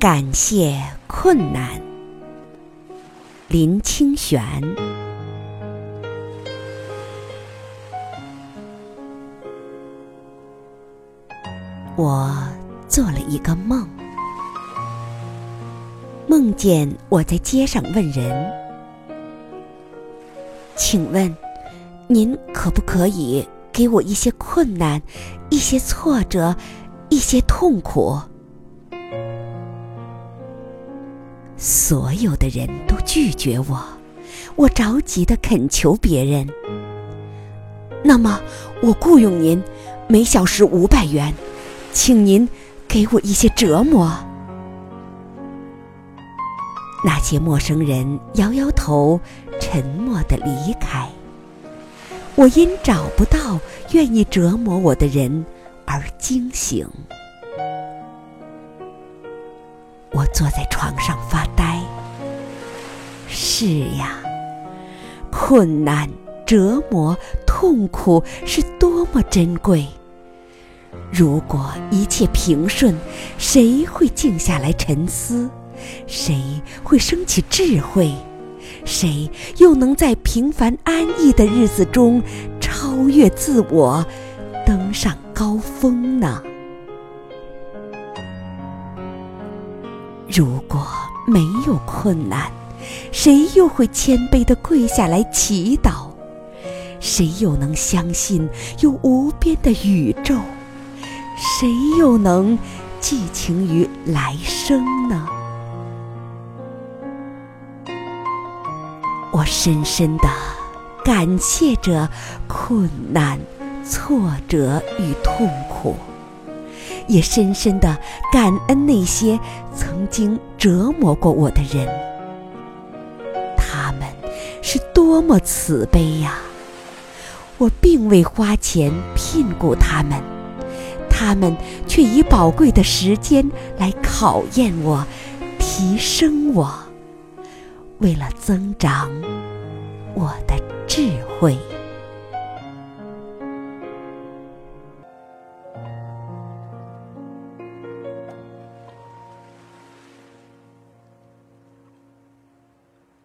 感谢困难，林清玄。我做了一个梦，梦见我在街上问人：“请问，您可不可以给我一些困难、一些挫折、一些痛苦？”所有的人都拒绝我，我着急的恳求别人。那么，我雇佣您，每小时五百元，请您给我一些折磨。那些陌生人摇摇头，沉默的离开。我因找不到愿意折磨我的人而惊醒。我坐在床上发呆。是呀，困难、折磨、痛苦是多么珍贵！如果一切平顺，谁会静下来沉思？谁会升起智慧？谁又能在平凡安逸的日子中超越自我，登上高峰呢？如果没有困难，谁又会谦卑地跪下来祈祷？谁又能相信有无边的宇宙？谁又能寄情于来生呢？我深深地感谢着困难、挫折与痛苦。也深深的感恩那些曾经折磨过我的人，他们是多么慈悲呀！我并未花钱聘雇他们，他们却以宝贵的时间来考验我、提升我，为了增长我的智慧。